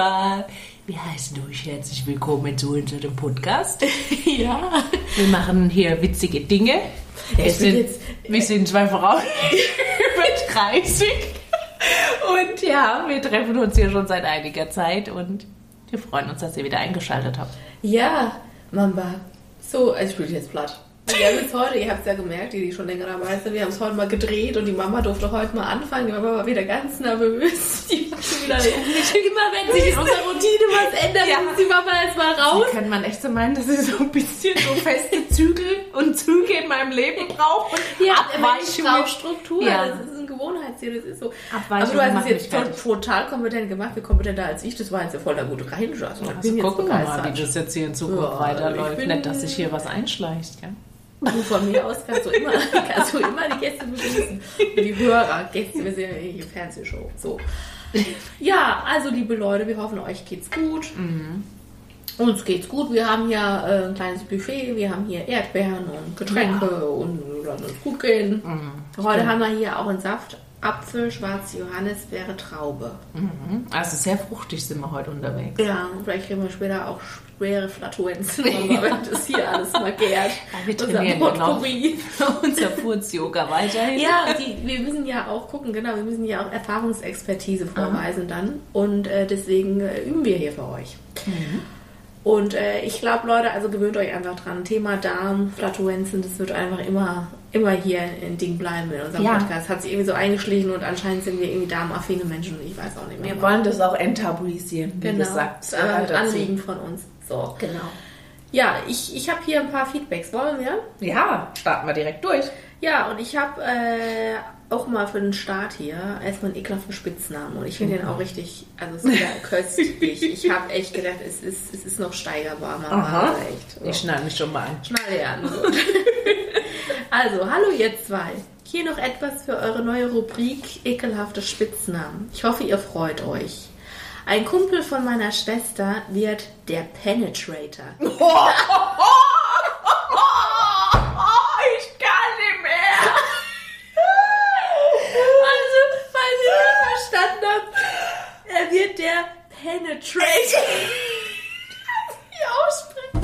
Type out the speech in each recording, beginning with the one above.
Mamba. Wir heißen euch herzlich willkommen zu unserem Podcast. Ja. Wir machen hier witzige Dinge. Wir ich bin sind, jetzt- wir sind zwei Frauen über 30. Und ja, wir treffen uns hier schon seit einiger Zeit und wir freuen uns, dass ihr wieder eingeschaltet habt. Ja, Mamba. So, also ich bin jetzt platt. Wir haben jetzt heute, ihr habt es ja gemerkt, die, die schon länger dabei sind, wir haben es heute mal gedreht und die Mama durfte heute mal anfangen. Die Mama war wieder ganz nervös. Die war schon wieder immer, wenn sich in unserer Routine was ändert, Ja. muss die Mama jetzt mal raus. Kann man echt so meinen, dass ich so ein bisschen so feste Zügel und Züge in meinem Leben brauche? Ja, Abweichungen. Abweichung. Ja. Das ist ein Gewohnheitsziel, das ist so. Abweichung Aber du hast es jetzt fertig. total kompetent gemacht, viel kompetenter als ich. Das war jetzt ja voll der gute Reinschluss. Also, ich Also gucken wir mal, wie das jetzt hier in Zukunft Ja, weiterläuft. Nicht, dass sich hier was einschleicht. Ja? Du von mir aus kannst du immer, kannst du immer die Gäste begrüßen. Die Hörer, Gäste, wir sind ja hier Fernsehshow. So. Ja, also liebe Leute, wir hoffen, euch geht's gut. Uns geht's gut. Wir haben hier äh, ein kleines Buffet, wir haben hier Erdbeeren und Getränke und lassen uns gut gehen. Heute haben wir hier auch einen Saft. Apfel, schwarze Johannisbeere, Traube. Mhm. Also sehr fruchtig sind wir heute unterwegs. Ja, vielleicht kriegen wir später auch schwere Flatulenzen, wenn das hier alles mal gärt. wir Unser trainieren ja noch. Potpourri. Unser Furz-Yoga weiterhin. Ja, die, wir müssen ja auch gucken, genau, wir müssen ja auch Erfahrungsexpertise vorweisen dann. Und äh, deswegen äh, üben wir hier für euch. Und äh, ich glaube, Leute, also gewöhnt euch einfach dran. Thema Darm, Flatulenzen, das wird einfach immer, immer hier ein Ding bleiben in unserem Ja. Podcast. Hat sich irgendwie so eingeschlichen und anscheinend sind wir irgendwie darmaffine Menschen und ich weiß auch nicht mehr. Wir wollen das auch enttabuisieren, wie genau. gesagt. Das ist ein. Anliegen von uns. So. Genau. Ja, ich, ich habe hier ein paar Feedbacks. Wollen wir? Ja, starten wir direkt durch. Ja, und ich habe äh, auch mal für den Start hier erstmal einen ekelhaften Spitznamen. Und ich finde den auch richtig, also es ist wieder köstlich. Ich habe echt gedacht, es ist, es ist noch steigerbar. Mama. Aha. Also echt. So. Ich schneide mich schon mal an. Schnalle an. So. also, hallo ihr zwei. Hier noch etwas für eure neue Rubrik Ekelhafte Spitznamen. Ich hoffe, ihr freut euch. Ein Kumpel von meiner Schwester wird der Penetrator. ich kann nicht mehr. Also, falls ihr nicht verstanden habt, er wird der Penetrator. Wie aussprechen?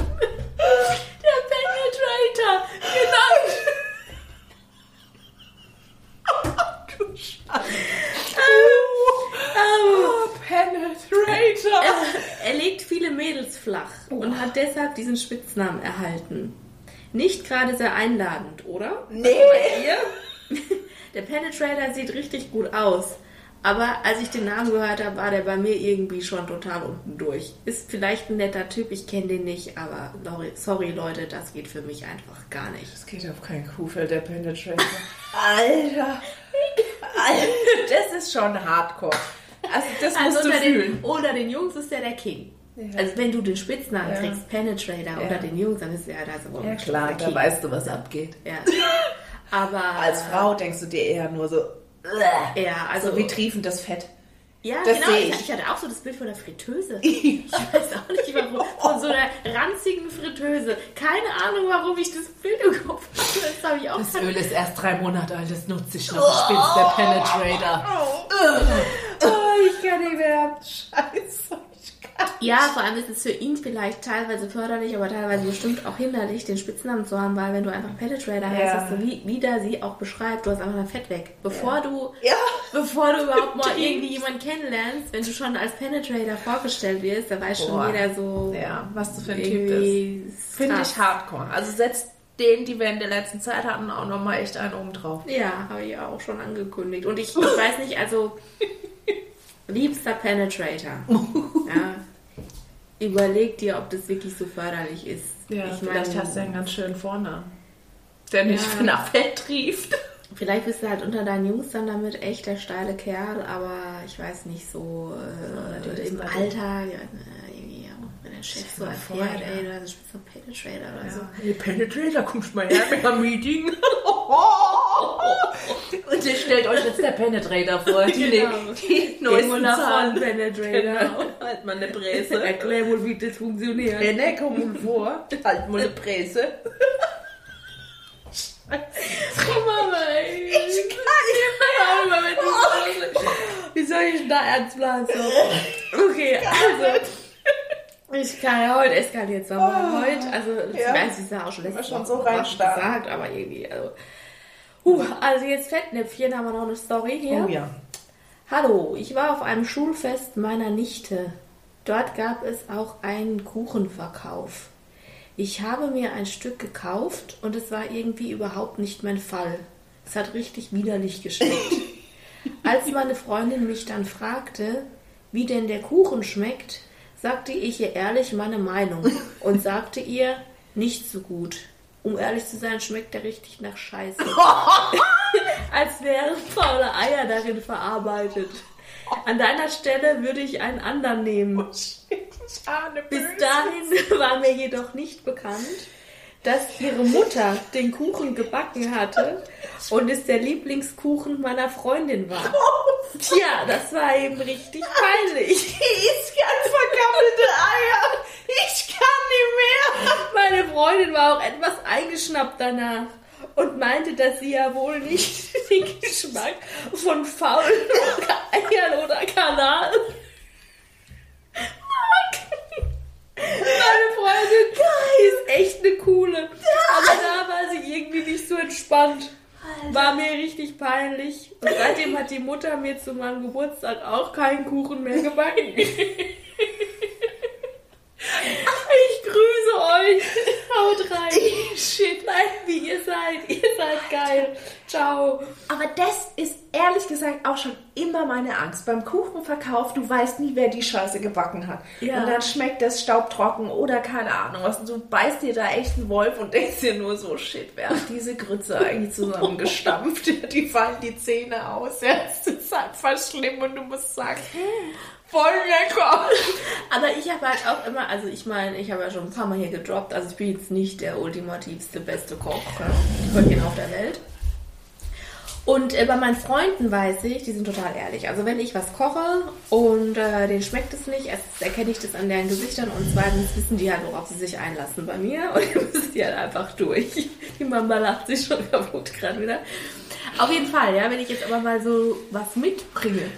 Der Penetrator. Genau. Du Scheiße. Ähm, Penetrator. er, er legt viele Mädels flach und hat deshalb diesen Spitznamen erhalten. Nicht gerade sehr einladend, oder? Nee. Bei ihr? Der Penetrator sieht richtig gut aus. Aber als ich den Namen gehört habe, war der bei mir irgendwie schon total unten durch. Ist vielleicht ein netter Typ, ich kenne den nicht, aber sorry, Leute, das geht für mich einfach gar nicht. Das geht auf kein Kuhfeld, der Penetrator. Alter. Alter. Das ist schon hardcore. Also das musst Also du fühlen. den, unter den Jungs ist der der King. Ja. Also wenn du den Spitznamen Ja. kriegst, Penetrator Ja. unter den Jungs, dann ist der da so Ja klar, da weißt du, was abgeht. Ja. Aber Als Frau denkst du dir eher nur so, Ja, also so wie triefendes Fett. Ja, Das genau. Ich. ich. hatte auch so das Bild von der Fritteuse. Ich weiß auch nicht warum. Von so einer ranzigen Fritteuse. Keine Ahnung, warum ich das Bild im Kopf hatte. Das habe ich auch Das Öl ist erst drei Monate alt, das nutze ich noch. Ich bin's, der Penetrator. Oh, ich kann nicht mehr. Scheiße. Ja, vor allem ist es für ihn vielleicht teilweise förderlich, aber teilweise bestimmt auch hinderlich, den Spitznamen zu haben, weil wenn du einfach Penetrator heißt, Ja. so wie, wie da sie auch beschreibt, du hast einfach dein Fett weg. Bevor du Ja. bevor du überhaupt mal irgendwie jemanden kennenlernst, wenn du schon als Penetrator vorgestellt wirst, da weiß schon jeder so Ja, was du für ein Typ bist. Finde ich hardcore. Also setzt den, die wir in der letzten Zeit hatten, auch nochmal echt einen oben drauf. Ja, habe ich ja auch schon angekündigt. Und ich, ich weiß nicht, also liebster Penetrator. ja. Überleg dir, ob das wirklich so förderlich ist. Ja, ich vielleicht meine, hast du einen ganz schönen Vornamen. Der nicht Ja. nach Fett trieft. Vielleicht bist du halt unter deinen Jungs dann damit echt der steile Kerl, aber ich weiß nicht, so äh, im Alltag, ja, na, irgendwie, ja, wenn der Chef so mal vor, erfährt, ja. ey, du hast einen Penetrator oder so. Hey, Penetrator, kommst mal her mit einem Meeting. Und ihr stellt euch jetzt der Penetrator vor. Die, Genau. die neuesten mal nach Zahlen. Penetrator. Genau. Halt mal eine Präse. Erklär wohl, wie das funktioniert. Penne, komm mal vor. Halt mal eine Präse. Mama, ey. Ich kann nicht Mama, wenn du so- da ernst bleiben. So. Okay, also. Ich kann ja heute eskaliert es aber Oh, heute, also ich ja. weiß, ich sage auch schon letztes schon so gesagt, aber irgendwie, also. Huh, also jetzt Fettnäpfchen haben wir noch eine Story hier. Oh ja. Hallo, ich war auf einem Schulfest meiner Nichte. Dort gab es auch einen Kuchenverkauf. Ich habe mir ein Stück gekauft und es war irgendwie überhaupt nicht mein Fall. Es hat richtig widerlich geschmeckt. Als meine Freundin mich dann fragte, wie denn der Kuchen schmeckt, sagte ich ihr ehrlich meine Meinung und sagte ihr, nicht so gut. Um ehrlich zu sein, schmeckt er richtig nach Scheiße. Als wären faule Eier darin verarbeitet. An deiner Stelle würde ich einen anderen nehmen. Schade, Bis dahin war mir jedoch nicht bekannt, dass ihre Mutter den Kuchen gebacken hatte und es der Lieblingskuchen meiner Freundin war. Tja, das war eben richtig peinlich. Ich kann vergammelte Eier. Ich kann nicht mehr. Meine Freundin war auch etwas eingeschnappt danach und meinte, dass sie ja wohl nicht den Geschmack von faulen Eiern oder Kanal mag. Meine Freundin ist echt eine coole, aber da war sie irgendwie so entspannt. War mir richtig peinlich. Und seitdem hat die Mutter mir zu meinem Geburtstag auch keinen Kuchen mehr gebacken. Ich grüße euch. Haut rein. Shit. Bleibt wie ihr seid. Ihr seid geil. Ciao. Aber das ist ehrlich gesagt auch schon immer meine Angst. Beim Kuchenverkauf, du weißt nie, wer die Scheiße gebacken hat. Ja. Und dann schmeckt das staubtrocken oder keine Ahnung was. Und du beißt dir da echt einen Wolf und denkst dir nur so, shit, wer hat diese Grütze eigentlich zusammengestampft? Die fallen die Zähne aus. Ja, es ist einfach schlimm und du musst sagen, voll lecker. Aber ich habe halt auch immer, also ich meine, ich habe ja schon ein paar Mal hier gedroppt, also ich bin jetzt nicht der ultimativste, beste Koch, Köchin auf der Welt. Und äh, bei meinen Freunden weiß ich, die sind total ehrlich. Also wenn ich was koche und äh, denen schmeckt es nicht, erstens erkenne ich das an deren Gesichtern und zweitens wissen die halt, worauf sie sich einlassen bei mir und dann müssen die halt einfach durch. Die Mama lacht sich schon kaputt gerade wieder. Auf jeden Fall, ja, wenn ich jetzt aber mal so was mitbringe,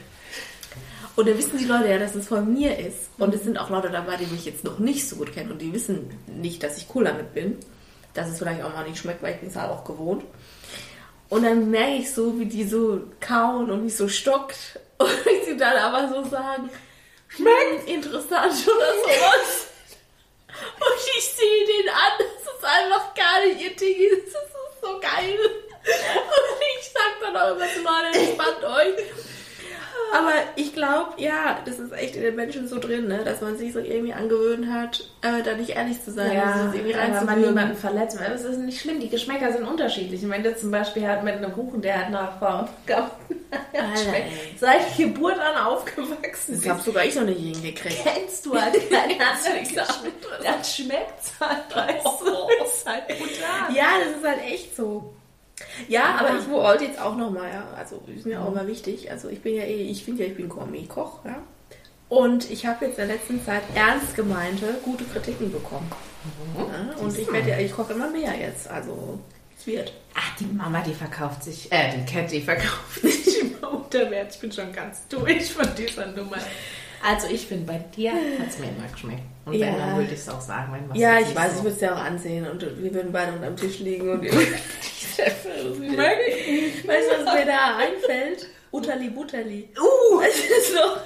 und dann wissen die Leute ja, dass es von mir ist. Und es sind auch Leute dabei, die mich jetzt noch nicht so gut kennen und die wissen nicht, dass ich cool damit bin. Dass es vielleicht auch mal nicht schmeckt, weil ich bin es halt auch gewohnt. Und dann merke ich so, wie die so kauen und mich so stockt. Und ich sie dann aber so sagen, schmeckt interessant oder sowas. Und ich sehe den an, das ist einfach gar nicht ihr Ding, das ist so geil. Und ich sag dann auch immer so, Leute, entspannt euch. Aber ich glaube, ja, das ist echt in den Menschen so drin, ne? dass man sich so irgendwie angewöhnt hat, äh, da nicht ehrlich zu sein. also es irgendwie wenn man reinzuwürgen. niemanden verletzt. weil Es ist nicht schlimm, die Geschmäcker sind unterschiedlich. Und wenn du zum Beispiel halt mit einem Kuchen, der halt nach schmeckt, ey. seit Geburt an aufgewachsen Das habe sogar ich noch nicht hingekriegt. kennst du halt keinen Geschmack. Dann schmeckt's halt, weißt du. Das ist halt brutal. Ja, das ist halt echt so. Ja, aber ich wollte jetzt auch nochmal, ja, also ist mir auch immer wichtig. Also ich bin ja eh, ich finde ja, ich bin Gourmet-Koch, ja. Und ich habe jetzt in der letzten Zeit ernst gemeinte, gute Kritiken bekommen. Ja, und ich werde ja, ich koche immer mehr jetzt. Also es wird. Ach, die Mama, die verkauft sich, äh, die Cat, die verkauft sich immer unter Wert. Ich bin schon ganz durch von dieser Nummer. Also ich finde, bei dir hat es mir immer geschmeckt. Und Ja. wenn, dann würde ich es auch sagen. Wenn was Ja, ich weiß, so- ich würde es ja auch ansehen und wir würden beide unterm Tisch liegen und Wirklich? Weißt du, was mir da einfällt? Utali Butali. Uh, Das ist noch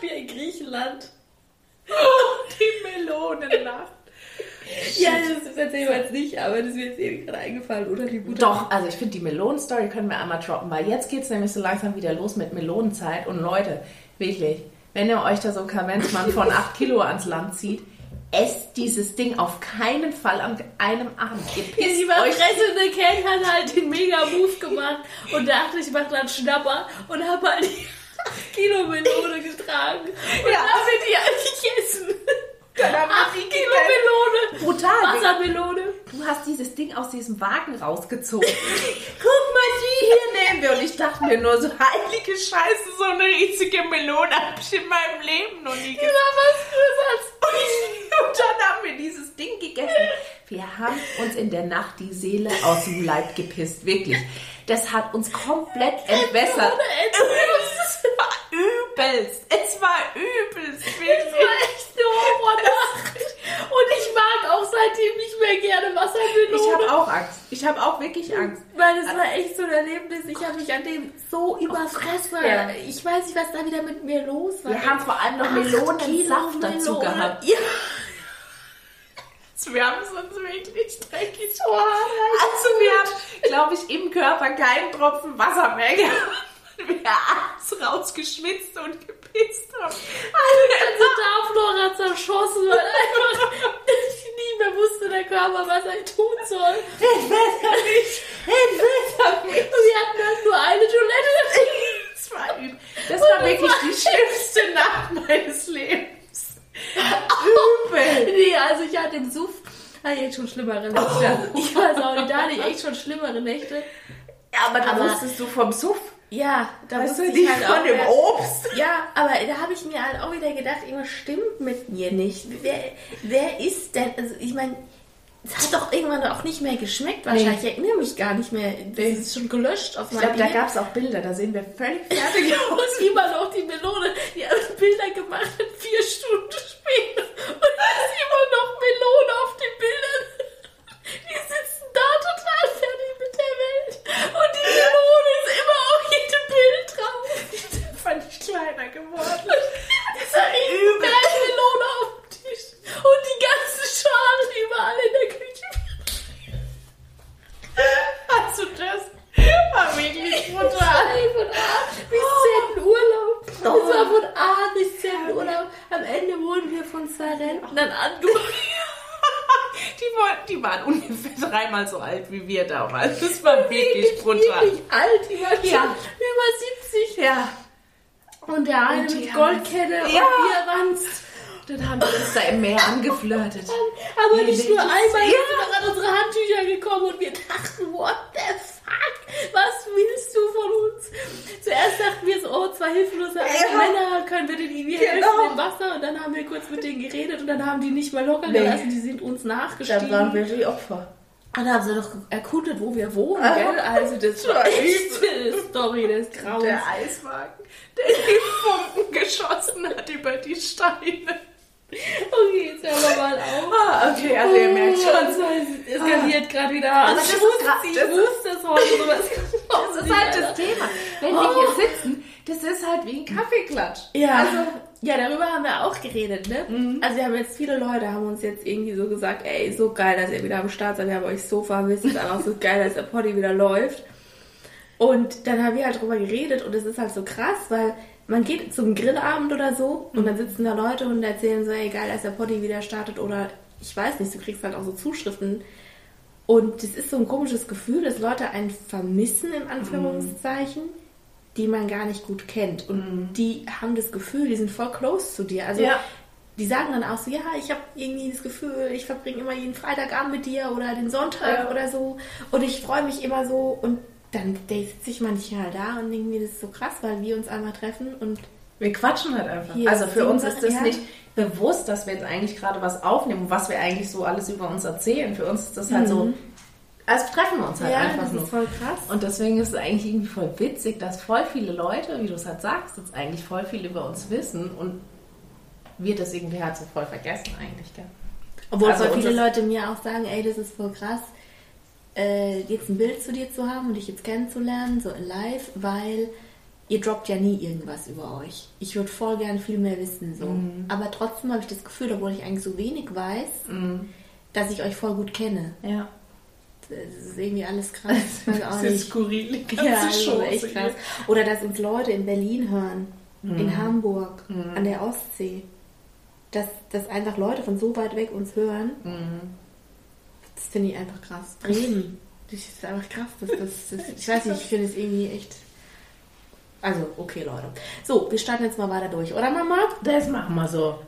wie in Griechenland. die Melonennacht. Ja, das erzählen wir jetzt nicht, aber das mir jetzt eben gerade eingefallen. Utali Butali. Doch, also ich finde die Melonenstory können wir einmal droppen, weil jetzt geht es nämlich so langsam wieder los mit Melonenzeit. Und Leute, wirklich, wenn ihr euch da so ein Kavenzmann von 8 Kilo ans Land zieht, esst dieses Ding auf keinen Fall an einem Abend. Ihr Die pisst euch überfressende Cat hat halt den Mega-Move gemacht und dachte, ich mache dann Schnapper und habe halt die Kilo Melone getragen. Und Ja. dann wird die halt wir 8 die Kilo. Melone. Brutal. Wassermelone. Du hast dieses Ding aus diesem Wagen rausgezogen. Guck mal, die hier nehmen wir. Und ich dachte mir nur so, heilige Scheiße, so eine riesige Melone habe ich in meinem Leben noch nie Die gesehen. war was größer als Und dann haben wir dieses Ding gegessen. Wir haben uns in der Nacht die Seele aus dem Leib gepisst, wirklich. Das hat uns komplett entwässert. Es war übelst. Es war übelst. Es war echt eine Horrornacht. Und ich mag auch seitdem nicht mehr gerne Wassermelone. Ich habe auch Angst. Ich habe auch wirklich Angst. Weil es war echt so ein Erlebnis. Ich habe mich an dem so oh überfressen. Oh ja. Ich weiß nicht, was da wieder mit mir los war. Wir haben vor allem noch Melonensaft dazu gehabt. Ja. Wir haben es uns wirklich dreckig Also wir haben, glaube ich, im Körper keinen Tropfen Wasser mehr gehabt. Wir abends rausgeschwitzt und gepisst haben. ganze Darmflora zerschossen, weil einfach ich nie mehr wusste der Körper, was er tun soll. Entweder mich, entweder. Und wir hatten halt nur eine Toilette. Das war, das war wirklich die schlimmste Nacht meines Lebens. Übel. Nee, also ich hatte im Suff hatte ich echt schon schlimmere Nächte. Also ich weiß auch nicht, da hatte ich echt schon schlimmere Nächte. Ja, aber da Aber- wusstest du vom Suff. Ja, da Weißt wusste du, ich nicht halt von dem mehr- Obst. Ja, aber da habe ich mir halt auch wieder gedacht, irgendwas stimmt mit mir nicht. Wer, wer ist denn, also ich meine, es hat doch irgendwann auch nicht mehr geschmeckt wahrscheinlich. Ich erinnere mich gar nicht mehr. Das ist schon gelöscht aus Ich glaube, meinem da gab es auch Bilder, da sehen wir völlig fertig aus. Und immer noch die Melone. Die haben Bilder gemacht vier Stunden später. Und da ist immer noch Melone auf den Bildern. Die sitzen da total fertig mit der Welt. Und die Melone ist immer auf jedem Bild drauf. Die fand ich kleiner geworden. Dieser übel. Melone auf dem Tisch. Und die ganzen Schalen überall in der Küche. Also das war wirklich brutal. Ey, von A bis Z Urlaub. Das war von A bis Z Urlaub. Am Ende wurden wir von zwei Rentnern angemacht. Die, war- die waren ungefähr dreimal so alt wie wir damals. Das war wirklich brutal. Wirklich alt, die waren Ja. schon über 70. Ja. Und der eine Und mit Goldkette und Ja. Bierwanst. Dann haben wir uns da im Meer angeflirtet. Aber Nee, nicht nur einmal, Ja. wir sind an unsere Handtücher gekommen und wir dachten, what the fuck? Was willst du von uns? Zuerst dachten wir so, oh, zwei hilflose Ja. Männer, können wir denen irgendwie helfen Genau. im Wasser? Und dann haben wir kurz mit denen geredet und dann haben die nicht mal locker Nee. gelassen, die sind uns nachgestiegen. wir die Opfer. Und dann haben sie doch erkundet, wo wir wohnen, Ah. gell? Also das war echt eine Story des Grauens. Der Eiswagen, der die Funken geschossen hat über die Steine. Okay, jetzt hören wir mal auf. Ah, okay, also ihr merkt schon. Also, es eskaliert gerade wieder. Also, das ich ist wusste, grad- ich das ist- wusste es heute, aber es Das ist halt das Thema. Wenn wir hier sitzen, das ist halt wie ein Kaffeeklatsch. Ja. Also, ja, darüber haben wir auch geredet, ne? Also wir haben jetzt viele Leute haben uns jetzt irgendwie so gesagt, ey, so geil, dass ihr wieder am Start seid, wir haben euch so vermisst, dann auch so geil, dass der Poddy wieder läuft. Und dann haben wir halt drüber geredet und es ist halt so krass, weil man geht zum Grillabend oder so und dann sitzen da Leute und erzählen so, ey, geil, dass der Poddy wieder startet oder ich weiß nicht, du kriegst halt auch so Zuschriften. Und das ist so ein komisches Gefühl, dass Leute einen vermissen, im Anführungszeichen, die man gar nicht gut kennt. Und die haben das Gefühl, die sind voll close zu dir. Also Ja. die sagen dann auch so, ja, ich habe irgendwie das Gefühl, ich verbringe immer jeden Freitagabend mit dir oder den Sonntag Ja. oder so. Und ich freue mich immer so. Und dann sitze ich manchmal da und denke mir, das ist so krass, weil wir uns einmal treffen und wir quatschen halt einfach. Hier also für uns ist das ja. nicht bewusst, dass wir jetzt eigentlich gerade was aufnehmen und was wir eigentlich so alles über uns erzählen. Für uns ist das halt so, als treffen wir uns halt ja, einfach das nur. ist voll krass. Und deswegen ist es eigentlich irgendwie voll witzig, dass voll viele Leute, wie du es halt sagst, jetzt eigentlich voll viel über uns wissen und wir das irgendwie halt so voll vergessen eigentlich, gell? Obwohl Also voll viele Leute mir auch sagen, ey, das ist voll krass, äh, jetzt ein Bild zu dir zu haben und dich jetzt kennenzulernen, so in live, weil ihr droppt ja nie irgendwas über euch. Ich würde voll gern viel mehr wissen, so. Mhm. Aber trotzdem habe ich das Gefühl, obwohl ich eigentlich so wenig weiß, dass ich euch voll gut kenne. Ja. Das ist irgendwie alles krass. Ich weiß auch Das ist nicht. skurril, Ja, also echt krass. Oder dass uns Leute in Berlin hören, Mhm. in Hamburg, an der Ostsee. Dass, dass einfach Leute von so weit weg uns hören. Mhm. Das finde ich einfach krass. Bremen. Das ist einfach krass. Das, das, das, ich weiß nicht, ich finde es irgendwie echt. Also, okay, Leute. So, wir starten jetzt mal weiter durch, oder Mama? Das machen wir so.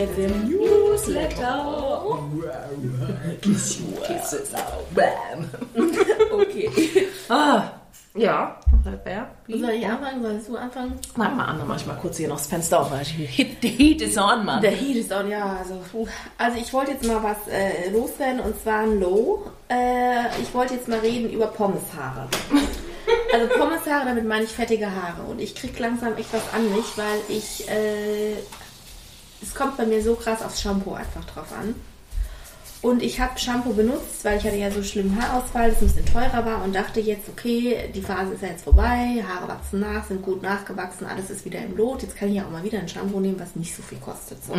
Jetzt im Newsletter. Kisses out. Bam. Okay. Ah, ja. Soll ich anfangen? Sollst du anfangen? Mach mal an, dann mach ich mal kurz hier noch das Fenster auf, weil Heat, the heat is on, Mann. Der Heat ist on, ja. Also, puh. also ich wollte jetzt mal was äh, loswerden und zwar ein Low. Äh, ich wollte jetzt mal reden über Pommeshaare. Also Pommeshaare, damit meine ich fettige Haare. Und ich krieg langsam echt was an mich, weil ich... Äh, es kommt bei mir so krass aufs Shampoo einfach drauf an. Und ich habe Shampoo benutzt, weil ich hatte ja so schlimmen Haarausfall, das ein bisschen teurer war und dachte jetzt, okay, die Phase ist ja jetzt vorbei, Haare wachsen nach, sind gut nachgewachsen, alles ist wieder im Lot. Jetzt kann ich ja auch mal wieder ein Shampoo nehmen, was nicht so viel kostet. So.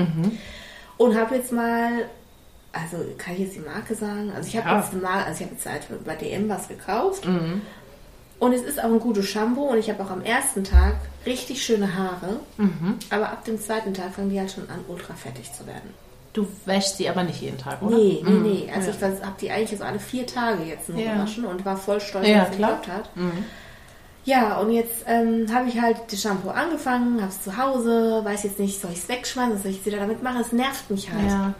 Und habe jetzt mal, also kann ich jetzt die Marke sagen? Also ich habe Ja. jetzt mal, also ich habe jetzt halt bei DM was gekauft. Und es ist auch ein gutes Shampoo und ich habe auch am ersten Tag richtig schöne Haare. Aber ab dem zweiten Tag fangen die halt schon an, ultra fettig zu werden. Du wäschst sie aber nicht jeden Tag, oder? Nee, nee, Mhm. nee. Also Ja. ich habe die eigentlich so alle vier Tage jetzt nur Ja. gewaschen und war voll stolz, Ja, dass es geklappt hat. Ja, und jetzt ähm, habe ich halt das Shampoo angefangen, habe es zu Hause, weiß jetzt nicht, soll ich es wegschmeißen, soll ich jetzt wieder damit machen? Es nervt mich halt. Ja.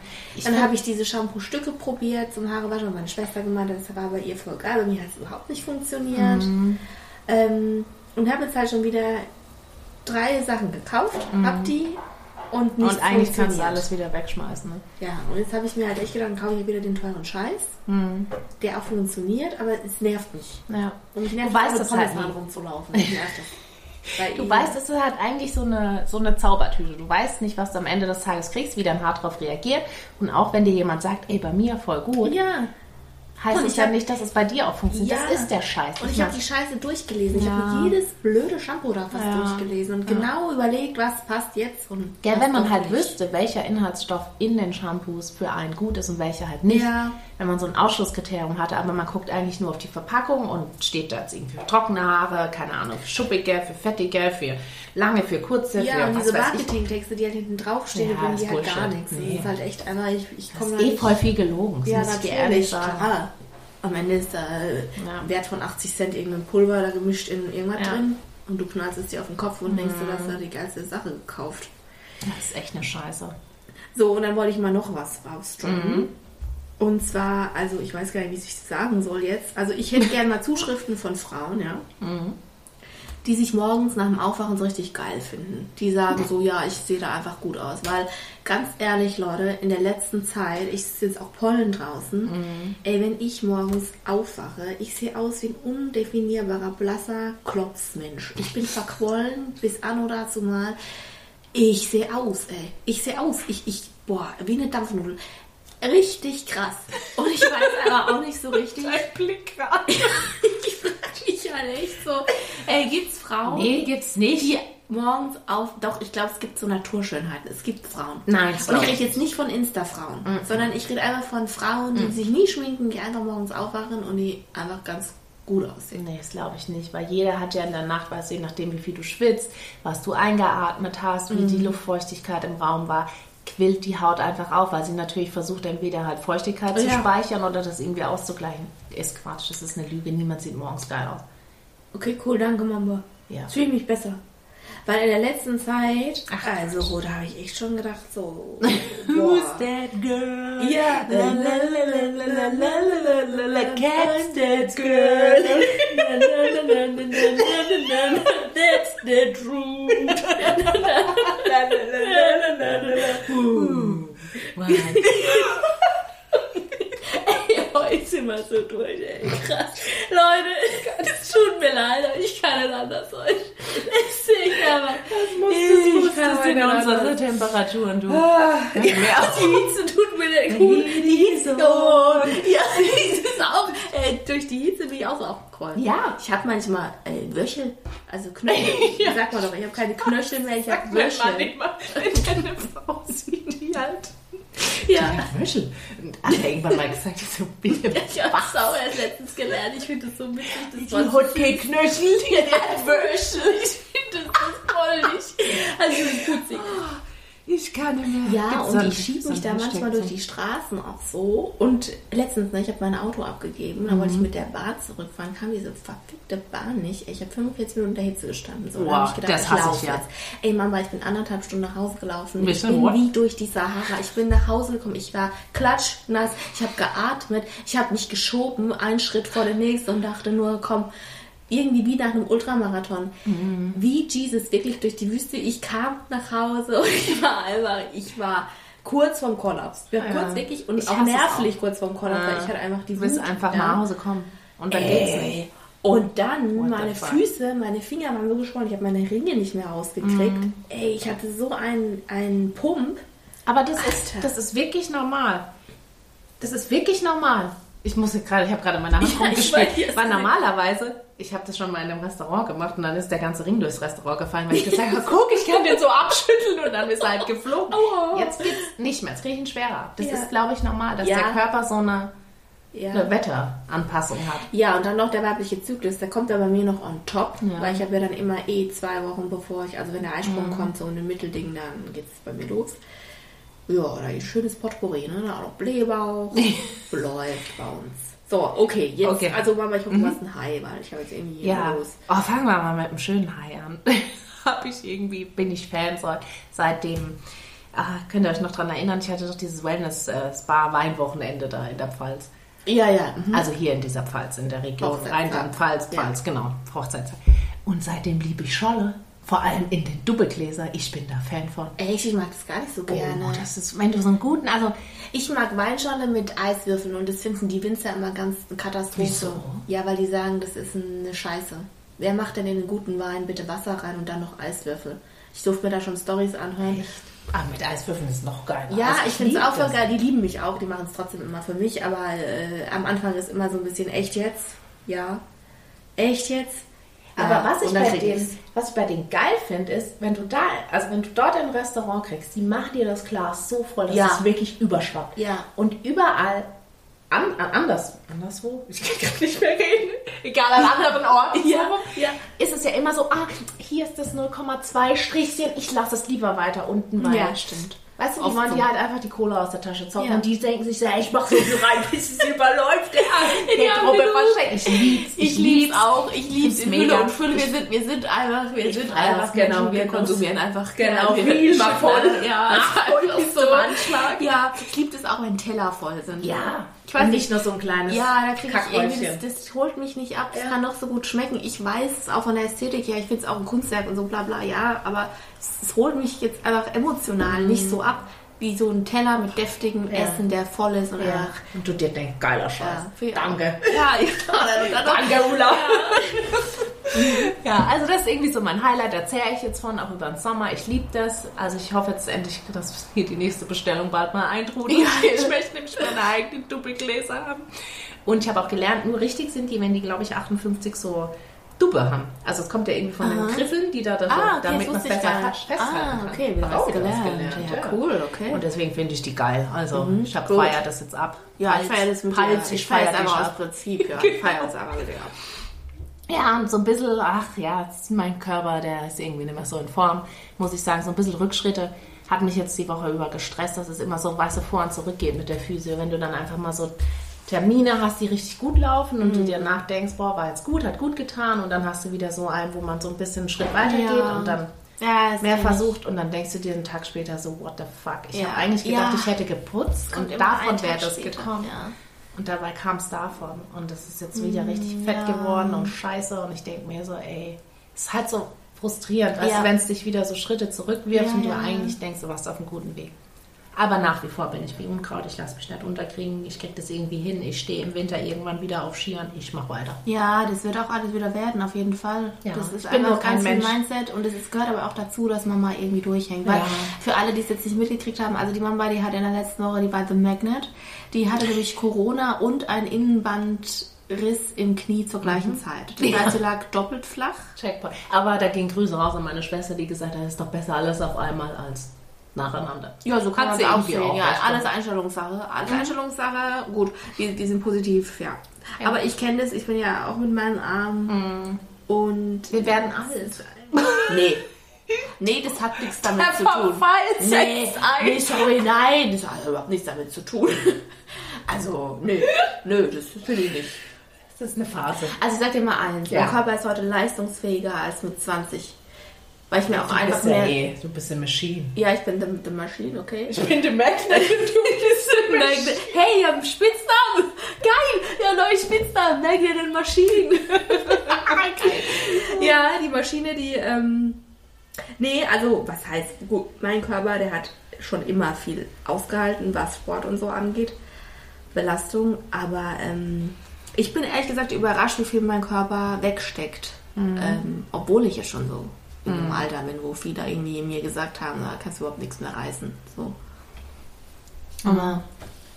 Dann habe ich diese Shampoo-Stücke probiert zum Haarewaschen und meine Schwester gemeint, das war bei ihr voll geil, bei mir hat es überhaupt nicht funktioniert. Mhm. Ähm, und habe jetzt halt schon wieder drei Sachen gekauft, hab die und nicht. Und eigentlich kannst du alles wieder wegschmeißen. Ne? Ja, und jetzt habe ich mir halt echt gedacht, dann kaufe ich mir wieder den teuren Scheiß, Mhm. der auch funktioniert, aber es nervt mich. Ja. Und mich nervt Du weißt das halt rumzulaufen. Mich nervt das. Du ich- weißt, es ist halt eigentlich so eine, so eine Zaubertüte. Du weißt nicht, was du am Ende des Tages kriegst, wie dein Haar darauf reagiert. Und auch wenn dir jemand sagt, ey, bei mir voll gut, Ja, heißt es ich ja nicht, dass es bei dir auch funktioniert. Ja. Das ist der Scheiß. und ich habe die Scheiße durchgelesen. Ich Ja. habe mir jedes blöde Shampoo da fast Ja. durchgelesen und genau überlegt, was passt jetzt und Ja, wenn man halt nicht. wüsste, welcher Inhaltsstoff in den Shampoos für einen gut ist und welcher halt nicht. Ja. Wenn man so ein Ausschlusskriterium hatte, aber man guckt eigentlich nur auf die Verpackung und steht da jetzt irgendwie für trockene Haare, keine Ahnung, für schuppige, für fettige, für lange, für kurze, Ja, für und diese ich. Marketingtexte, die halt hinten draufstehen, Ja, die bringen ist die halt gar nichts. Nee. Das ist halt echt einfach, ich, ich komme ist da eh voll viel gelogen. Das Ja, muss ich dir ehrlich sagen. klar. Am Ende ist da Ja. Wert von 80 Cent irgendein Pulver da gemischt in irgendwas Ja. drin und du knallst es dir auf den Kopf und denkst, du hast da die geilste Sache gekauft. Das ist echt eine Scheiße. So, und dann wollte ich mal noch was rausdroppen. Mhm. Und zwar, also ich weiß gar nicht, wie ich es sagen soll jetzt. Also ich hätte gerne mal Zuschriften von Frauen, ja. Mhm. Die sich morgens nach dem Aufwachen so richtig geil finden. Die sagen so, ja, ich sehe da einfach gut aus. Weil, ganz ehrlich, Leute, in der letzten Zeit, ich sehe jetzt auch Pollen draußen, Mhm. ey, wenn ich morgens aufwache, ich sehe aus wie ein undefinierbarer, blasser Klopsmensch. Ich bin verquollen bis an oder dazu mal. Ich sehe aus, ey. Ich sehe aus. Ich, ich, boah, wie eine Dampfnudel. Richtig krass. Und ich weiß aber auch nicht so richtig. Blick gerade. Ich halt echt so, ey, gibt's Frauen, Nee, gibt's nicht. die morgens auf, doch, ich glaube, es gibt so Naturschönheiten. Es gibt Frauen. Nein, das Und ich rede jetzt nicht von Insta-Frauen, Mhm. sondern ich rede einfach von Frauen, die sich nie schminken, die einfach morgens aufwachen und die einfach ganz gut aussehen. Nee, das glaube ich nicht, weil jeder hat ja in der Nacht, weißt du, je nachdem, wie viel du schwitzt, was du eingeatmet hast, wie die Luftfeuchtigkeit im Raum war, quillt die Haut einfach auf, weil sie natürlich versucht, entweder halt Feuchtigkeit zu Ja. speichern oder das irgendwie auszugleichen. Ist Quatsch, das ist eine Lüge, niemand sieht morgens geil aus. Okay, cool, danke Mamba. Ja. Fühle mich besser. Weil in der letzten Zeit, Ach, also wo, da habe ich echt schon gedacht, so. Who's that girl? Ja. Catch that girl. That's the truth. What? Sind wir so durch, ey. Krass. Leute, es tut mir leid, aber ich kann nicht anders heute. Es sehe aber. Das muss, Ich kann in unsere Temperaturen, du. Ja, die Hitze tut mir nicht gut. Die Hitze. Oh, ja, die Hitze ist auch. Äh, durch die Hitze bin ich auch so aufgequollen. Ja. Ich habe manchmal äh, Wöchel, also Knöchel. Sag mal doch, ich habe keine Knöchel mehr, ich habe Wöchel. immer, wenn eine Frau sieht, die halt Ja. Wäsche. Und alle irgendwann mal gesagt, ich so, bitte, Ich habe auch erst letztens gelernt. Ich finde das so witzig. Das die die hat Wäsche. Ich finde das so voll nicht. Also, das. Ich nicht mehr. Ja, Gibt's und so ich schiebe mich da manchmal durch die Straßen auch so. Und letztens, ne, ich habe mein Auto abgegeben, da wollte ich mit der Bahn zurückfahren, kam diese verfickte Bahn nicht. Ich habe 45 Minuten in der Hitze gestanden. So, da hab ich gedacht, das ich hasse laufe ich ja. jetzt. Ey Mama, ich bin anderthalb Stunden nach Hause gelaufen. Ich bin what? wie durch die Sahara. Ich bin nach Hause gekommen. Ich war klatschnass. Ich habe geatmet. Ich habe mich geschoben, einen Schritt vor den nächsten und dachte nur, komm, irgendwie wie nach einem Ultramarathon. Wie Jesus wirklich durch die Wüste. Ich kam nach Hause und ich war einfach, ich war kurz vorm Kollaps. Ich war Ja. kurz wirklich und Ich auch nervlich kurz vorm Kollaps, weil ich hatte einfach die Du willst Wut. einfach ja. nach Hause kommen. Und dann geht's nicht. Ey. Und dann What meine? Füße, meine Finger waren so geschwollen, ich habe meine Ringe nicht mehr rausgekriegt. Mhm. Ey, ich hatte so einen, einen Pump. Aber das ist, das ist wirklich normal. Das ist wirklich normal. Ich muss gerade, ich habe gerade meine Hand Ja, rumgespielt. gesehen. normalerweise, ich habe das schon mal in einem Restaurant gemacht und dann ist der ganze Ring durchs Restaurant gefallen, weil ich gesagt habe, guck, ich kann den so abschütteln und dann ist er halt geflogen. Aua. Jetzt geht's nicht mehr, jetzt kriege ich ihn schwerer. Das Ja. ist, glaube ich, normal, dass Ja. der Körper so eine, eine Wetteranpassung hat. Ja, und dann noch der weibliche Zyklus, der kommt ja bei mir noch on top, weil ich habe ja dann immer eh zwei Wochen bevor ich, also wenn der Eisprung Mhm. kommt, so ein Mittelding, dann geht's bei mir los. Ja, da ist schönes Potpourri, ne? Da auch noch Blähbauch, läuft bei uns. So, okay, jetzt, Okay. also Mama, ich hoffe, du hast ein Hai, weil ich habe jetzt irgendwie hier Ja. los. Oh, fangen wir mal mit einem schönen Hai an. Hab ich irgendwie, bin ich Fan so, seitdem. Ah, könnt ihr euch noch dran erinnern? Ich hatte doch dieses Wellness-Spa-Weinwochenende da in der Pfalz. Ja, ja. Mhm. Also hier in dieser Pfalz, in der Region. Rheinland-Pfalz, Ja. Pfalz, genau, Hochzeitszeit. Und seitdem liebe ich Scholle. Vor allem in den Doppelgläser. Ich bin da Fan von. Echt, ich mag das gar nicht so gerne. Oh, das ist, wenn du so einen guten, also Ich mag Weinschorle mit Eiswürfeln und das finden die Winzer immer ganz Katastrophe. Wieso? Ja, weil die sagen, das ist eine Scheiße. Wer macht denn in einen guten Wein bitte Wasser rein und dann noch Eiswürfel? Ich durfte mir da schon Stories anhören. ah, mit Eiswürfeln ist noch geiler. Ja, Also ich finde es auch voll geil. Die lieben mich auch. Die machen es trotzdem immer für mich. Aber äh, am Anfang ist immer so ein bisschen echt jetzt. Ja. Echt jetzt? Aber Ja, was ich, bei ich's. was ich bei denen geil finde, ist, wenn du da, also wenn du dort ein Restaurant kriegst, die machen dir das Glas so voll, dass Ja. es wirklich überschwappt. Ja. Und überall, an, an, anders, anderswo, ich kann gar nicht mehr reden, egal an anderen Orten, Ja, ja. ist es ja immer so, ah, hier ist das 0,2 Strichchen, ich lasse es lieber weiter unten, weil, Ja, stimmt. Weißt du, die so. dir halt einfach die Cola aus der Tasche zocken Ja. und die denken sich, ja, ich mach so viel rein, bis es überläuft. Ja, Truppe genau. versteckt. Ich lieb's, Ich lieb's auch. Ich lieb's in Mega. Fülle und Fülle. Wir sind, wir sind einfach, wir sind einfach das, genau. Menschen. Wir konsumieren einfach Genau, gerne. viel Immer voll. Ja, Ach, ist voll bis zum Anschlag. Ja, ich liebe es auch, wenn Teller voll sind. Ja, Ich weiß Und nicht, nicht nur so ein kleines ja, da kriege ich irgendwie, das, das holt mich nicht ab. Es Ja. kann noch so gut schmecken. Ich weiß es auch von der Ästhetik her. Ich finde es auch ein Kunstwerk und so bla bla. Ja, aber es, es holt mich jetzt einfach emotional nicht so ab, wie so ein Teller mit deftigem. Ja. Essen, der voll ist. Und Ja. Und du dir denkst, geiler Scheiß. Ja, Danke. Ja, ich Danke, Ulla. Ja, also das ist irgendwie so mein Highlight, erzähle ich jetzt von, auch über den Sommer. Ich liebe das. Also ich hoffe jetzt endlich, dass hier die nächste Bestellung bald mal eintrudelt. Ja. Ich möchte nämlich meine eigenen Doppelgläser haben. Und ich habe auch gelernt, nur richtig sind die, wenn die, glaube ich, 58 so Dubbe haben. Also es kommt ja irgendwie von den Aha. Griffeln, die da, da Ah, okay, damit man ich besser festhalten Ah, kann. okay, Hab was auch gelernt. Ja, cool, okay. Und deswegen finde ich die geil. Also ich habe gut. feier das jetzt ab. Ja, Pals- ich feiere das mit Pals, dir. ich Ich feiere feier es einfach aus. Prinzip. Ja, ich feiere es einfach mit dir ab. Ja, und so ein bisschen, ach ja, mein Körper, der ist irgendwie nicht mehr so in Form, muss ich sagen. So ein bisschen Rückschritte hat mich jetzt die Woche über gestresst, dass es immer so weiße vor und zurück geht mit der Physio. Wenn du dann einfach mal so Termine hast, die richtig gut laufen und du dir nachdenkst, boah, war jetzt gut, hat gut getan und dann hast du wieder so einen, wo man so ein bisschen einen Schritt weiter Ja. geht und dann Ja, mehr kenn ich. versucht und dann denkst du dir einen Tag später so, what the fuck. Ich Ja. habe eigentlich gedacht, Ja. ich hätte geputzt und davon wäre das später, gekommen. ja. Und dabei kam es davon. Und das ist jetzt wieder richtig fett ja. geworden und scheiße. Und ich denke mir so, ey, es ist halt so frustrierend, Ja. wenn es dich wieder so Schritte zurückwirft Ja, und du ja. eigentlich denkst, du warst auf einem guten Weg. Aber nach wie vor bin ich wie Unkraut. Ich lasse mich nicht unterkriegen. Ich kriege das irgendwie hin. Ich stehe im Winter irgendwann wieder auf Skiern. Ich mache weiter. Ja, das wird auch alles wieder werden, auf jeden Fall. Ja, das ist ich bin einfach kein ganz viel Mensch. Mindset und es gehört aber auch dazu, dass man mal irgendwie durchhängt. Weil Ja. für alle, die es jetzt nicht mitgekriegt haben, also die Mama, die hat in der letzten Woche, die war The Magnet, die hatte durch Corona und ein Innenbandriss im Knie zur gleichen Zeit. Das Mhm. Ja. sie lag doppelt flach. Checkpoint. Aber da ging Grüße raus an meine Schwester, die gesagt hat, es ist doch besser alles auf einmal als nacheinander. Ja, so kann Hat man auch sehen. auch ja, alles ja. Einstellungssache. Alles Einstellungssache. Gut, die, die sind positiv, ja. Aber ich kenne das, ich bin ja auch mit meinen Armen und Wir werden alt. Nee. Nee, das hat nichts damit Der zu tun. Nee, ein. nee, sorry, nein, das hat überhaupt nichts damit zu tun. Also, nö, nö, das finde ich nicht. Das ist eine Phase. Also ich sag dir mal eins, Ja. mein Körper ist heute leistungsfähiger als mit 20. Weil ich mir auch Du einfach bist ja mehr... eh, du bist eine Machine. Ja, ich bin the, the Machine, okay? Ich bin die Magnet du bist eine Machine. Hey, ihr habt Spitznamen! Geil! Ja, neue Spitznamen! Magnet and Machine! ja, die Maschine, die, ähm, nee, also, was heißt, gut, mein Körper, der hat schon immer viel ausgehalten, was Sport und so angeht. Belastung, aber ähm, ich bin ehrlich gesagt überrascht, wie viel mein Körper wegsteckt. Ähm, obwohl ich ja schon so in einem Alter bin, wo viele irgendwie mir gesagt haben, da kannst du überhaupt nichts mehr reißen. So. Aber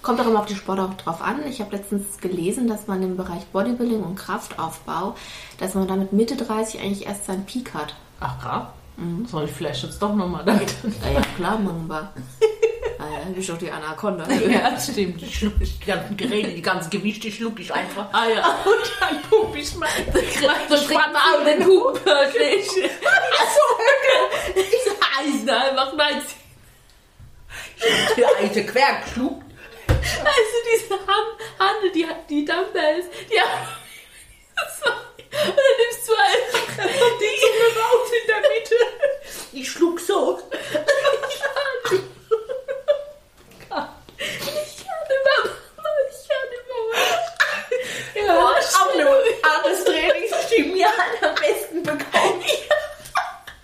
kommt auch immer auf die Sportart drauf an. Ich habe letztens gelesen, dass man im Bereich Bodybuilding und Kraftaufbau, dass man damit Mitte 30 eigentlich erst seinen Peak hat. Ach, krass. Soll ich vielleicht jetzt doch nochmal damit? Ja, ja klar, Mamba. Ah ja, bist doch die Anaconda. Ja, stimmt. Ich schluck die ganzen Geräte, die ganzen Gewichte schluck ich einfach. Ah ja. Und dann pump ich mal. So kriegt man auch den Hub wirklich. Ich heiße einfach nein. Der alte Querk schluck. Also diese Hand, Hand die, die Dumbbells, die haben... Und dann nimmst du einfach die Raus in der Mitte. Ich schluck so. Ich kann immer, ich kann immer. Ja, auch eine Art des Trainings, die mir halt am besten bekommt.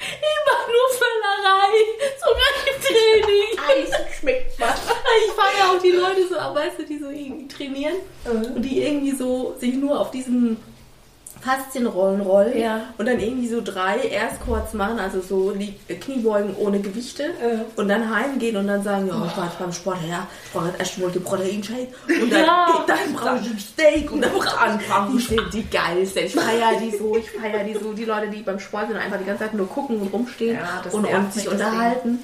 Immer nur Völlerei, sogar im Training. Eis schmeckt mal. Ich feiere auch die Leute so, ab, weißt du, die so irgendwie trainieren und die irgendwie so sich nur auf diesen Faszienrollen rollen Ja. und dann irgendwie so drei erst kurz machen, also so die Kniebeugen ohne Gewichte Ja. und dann heimgehen und dann sagen, ja, ich war jetzt beim Sport, ja, ich brauche jetzt erst mal den Proteinshake und dann, Ja. dann brauche ich ein Steak und dann brauche ich die die geilste. Ich feiere die so, ich feiere die so, die Leute, die beim Sport sind und einfach die ganze Zeit nur gucken und rumstehen Ja, und, und sich mich deswegen.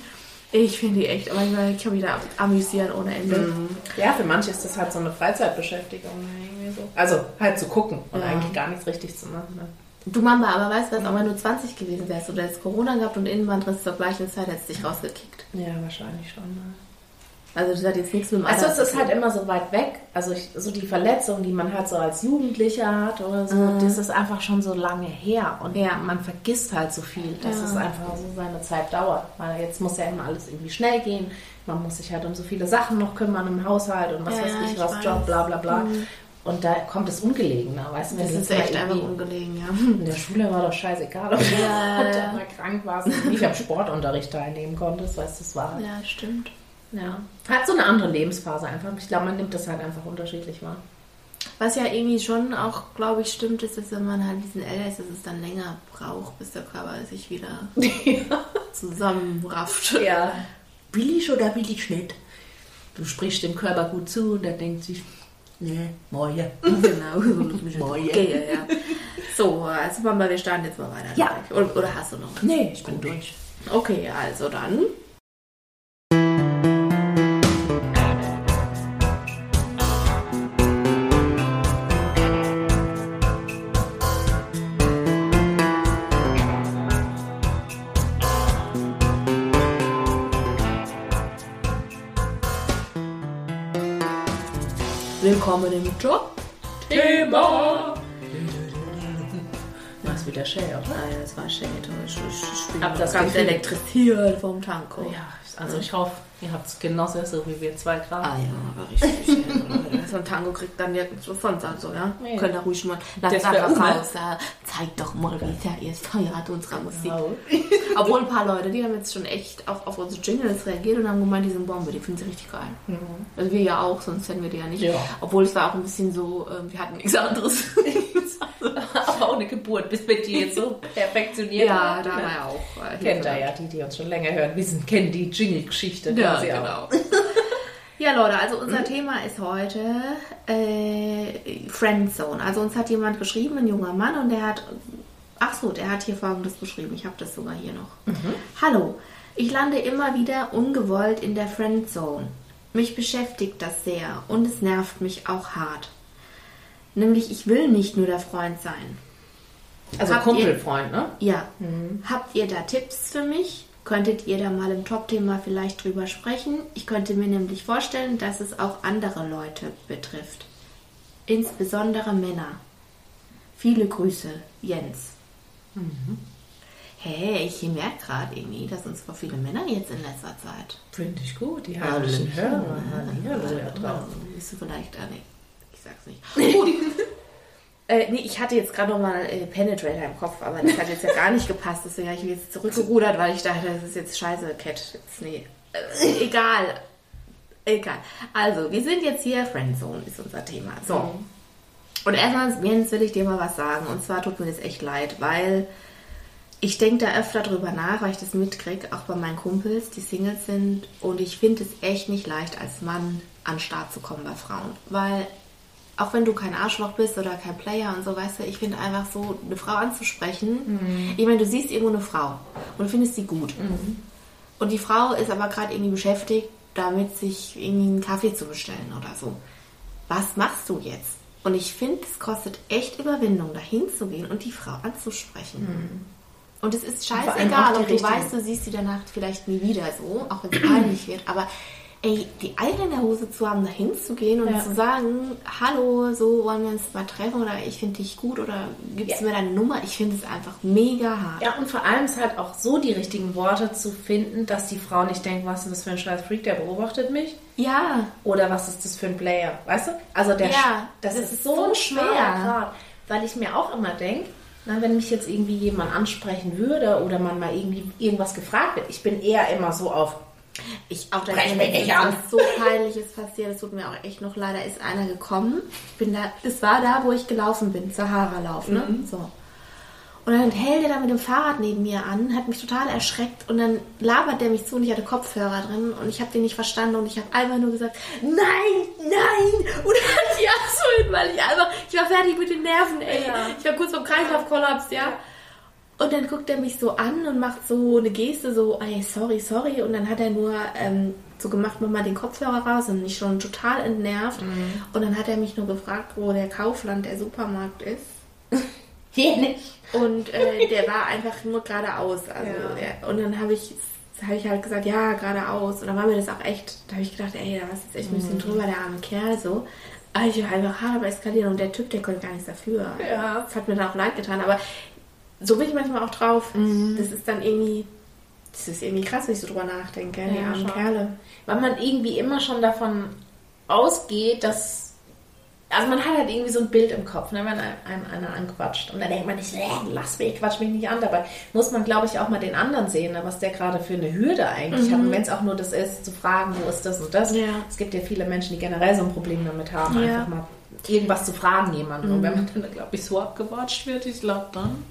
Ich finde die echt, aber ich kann mich da amüsieren ohne Ende. Ja, für manche ist das halt so eine Freizeitbeschäftigung. Irgendwie so. Also halt zu gucken und eigentlich gar nichts richtig zu machen. Ne? Du Mama, aber weißt du was, auch wenn du 20 gewesen wärst oder jetzt Corona gehabt und Innenbandriss zur gleichen Zeit hättest du dich rausgekickt. Ja, wahrscheinlich schon. Ne? Also das hat jetzt nichts mit dem Also es ist halt immer so weit weg. Also ich, so die Verletzung, die man halt so als Jugendlicher hat oder so, das ist einfach schon so lange her. Und Ja. man vergisst halt so viel, dass Ja. es einfach so seine Zeit dauert. Weil jetzt muss ja immer alles irgendwie schnell gehen. Man muss sich halt um so viele Sachen noch kümmern im Haushalt und was Ja, weiß ich, ich was weiß. Job, bla bla bla. Und da kommt es ungelegener, weißt du? Das ist echt einfach ungelegen, ja. in der Schule war doch scheißegal, ob Ja, ob du mal krank warst und nicht am Sportunterricht teilnehmen konntest, weißt du, das war halt, Ja, stimmt. Ja. Hat so eine andere Lebensphase einfach. Ich glaube, man nimmt das halt einfach unterschiedlich wahr. Was ja irgendwie schon auch, glaube ich, stimmt, ist, dass wenn man halt ein bisschen älter ist, dass es dann länger braucht, bis der Körper sich wieder zusammenrafft. Ja. Billig oder billig nicht? Du sprichst dem Körper gut zu und der denkt sich, nee, moje. Genau, Moje. okay, ja. So, also Mama, wir starten jetzt mal weiter. Ja. Oder, oder hast du noch? was? Nee, ich bin durch. Okay, also dann. Willkommen im Job. Thema! Was wieder schön, oder? Ja, das war schön. Ich, ich, ich bin Hab das ganz elektrisiert vom Tanko. Ja, also ich hoffe, ihr habt es genossen, so wie wir zwei gerade. Ah ja, aber richtig schön. so ein Tango kriegt dann nirgendwo sonst also, ja? Nee. Könnt ihr ruhig mal, einfach Ume. raus, ja. zeig doch mal, wie sehr ihr feiert, unsere Musik. Genau. Obwohl ein paar Leute, die haben jetzt schon echt auch auf unsere Jingles reagiert und haben gemeint, die sind Bombe, die finden sie richtig geil. Also wir ja auch, sonst hätten wir die ja nicht. Ja. Obwohl es war auch ein bisschen so, ähm, wir hatten nichts anderes. Eine Geburt, bis wir die jetzt so perfektioniert ja, haben. da war ja auch. Äh, Kennt ihr ja, die, die uns schon länger hören, wissen, kennen die Jingle-Geschichte Ja, genau. Ja, Leute, also unser Thema ist heute äh, Friendzone. Also uns hat jemand geschrieben, ein junger Mann, und der hat, ach so, der hat hier folgendes geschrieben. Ich habe das sogar hier noch. Hallo, ich lande immer wieder ungewollt in der Friendzone. Mich beschäftigt das sehr und es nervt mich auch hart. Nämlich, ich will nicht nur der Freund sein. Also Habt Kumpelfreund, ne? Ja. Habt ihr da Tipps für mich? Könntet ihr da mal im Top-Thema vielleicht drüber sprechen? Ich könnte mir nämlich vorstellen, dass es auch andere Leute betrifft. Insbesondere Männer. Viele Grüße, Jens. Hey, ich merke gerade irgendwie, dass uns vor viele Männer jetzt in letzter Zeit. Finde ich gut, die heimlichen Hörer. Hallihallo, ja, drauf. Bist du vielleicht, ah, nee, ich sag's nicht. Gut. Äh, nee, ich hatte jetzt gerade noch mal äh, Penetrator im Kopf, aber das hat jetzt ja gar nicht gepasst. Deswegen habe ich mich jetzt zurückgerudert, weil ich dachte, das ist jetzt scheiße, Cat. Jetzt, nee, äh, egal. Egal. Also, wir sind jetzt hier, Friendzone ist unser Thema. So. Mhm. Und erstmal, Jens, will ich dir mal was sagen. Und zwar tut mir das echt leid, weil ich denke da öfter drüber nach, weil ich das mitkriege, auch bei meinen Kumpels, die Singles sind. Und ich finde es echt nicht leicht, als Mann an den Start zu kommen bei Frauen. Weil auch wenn du kein Arschloch bist oder kein Player und so, weißt du, ich finde einfach so, eine Frau anzusprechen. Mhm. Ich meine, du siehst irgendwo eine Frau und du findest sie gut. Mhm. Und die Frau ist aber gerade irgendwie beschäftigt, damit sich irgendwie einen Kaffee zu bestellen oder so. Was machst du jetzt? Und ich finde, es kostet echt Überwindung, dahin zu gehen und die Frau anzusprechen. Mhm. Und es ist scheißegal, ob du weißt, du siehst sie danach vielleicht nie wieder so, auch wenn es peinlich wird, aber ey, die Eier in der Hose zu haben, da hinzugehen und ja. zu sagen, hallo, so wollen wir uns mal treffen oder ich finde dich gut oder gibst du ja. mir deine Nummer? Ich finde es einfach mega hart. Ja, und vor allem ist halt auch so die richtigen Worte zu finden, dass die Frau nicht denkt, was ist das für ein scheiß Freak, der beobachtet mich? Ja. Oder was ist das für ein Player? Weißt du? Also der, ja, das, das ist, ist, so schwer. Grad, weil ich mir auch immer denke, wenn mich jetzt irgendwie jemand ansprechen würde oder man mal irgendwie irgendwas gefragt wird, ich bin eher immer so auf ich auch da ist was so peinliches passiert. Es tut mir auch echt noch leider ist einer gekommen. Ich bin da, es war da, wo ich gelaufen bin, Sahara-Lauf, ne? Mhm. So. Und dann hält er da mit dem Fahrrad neben mir an, hat mich total erschreckt und dann labert der mich zu und ich hatte Kopfhörer drin und ich habe den nicht verstanden und ich habe einfach nur gesagt, nein, nein! Und dann hat die so hin, weil ich einfach, ich war fertig mit den Nerven, ey. Ja. Ich war kurz vom Kreislaufkollaps, ja. ja. Und dann guckt er mich so an und macht so eine Geste, so, ey, sorry, sorry. Und dann hat er nur ähm, so gemacht, mach mal den Kopfhörer raus und mich schon total entnervt. Mhm. Und dann hat er mich nur gefragt, wo der Kaufland, der Supermarkt ist. Hier nicht. Und äh, der war einfach nur geradeaus. Also, ja. und dann habe ich, hab ich halt gesagt, ja, geradeaus. Und dann war mir das auch echt, da habe ich gedacht, ey, da war jetzt echt ein bisschen mhm. drüber, der arme Kerl so. Aber ich war einfach hart eskalieren und der Typ, der konnte gar nichts dafür. Ja. Das hat mir dann auch leid getan. Aber so bin ich manchmal auch drauf. Mhm. Das ist dann irgendwie, das ist irgendwie krass, wenn ich so drüber nachdenke, ja, die armen schon. Kerle. Weil man irgendwie immer schon davon ausgeht, dass also man hat halt irgendwie so ein Bild im Kopf, ne, wenn einem einer anquatscht. Und dann denkt man nicht, äh, lass mich, quatsch mich nicht an. Dabei muss man, glaube ich, auch mal den anderen sehen, ne, was der gerade für eine Hürde eigentlich mhm. hat. Und wenn es auch nur das ist, zu fragen, wo ist das und das. Ja. Es gibt ja viele Menschen, die generell so ein Problem damit haben, ja. einfach mal irgendwas zu fragen jemanden. Mhm. Und wenn man dann, glaube ich, so abgewatscht wird, ich glaube dann.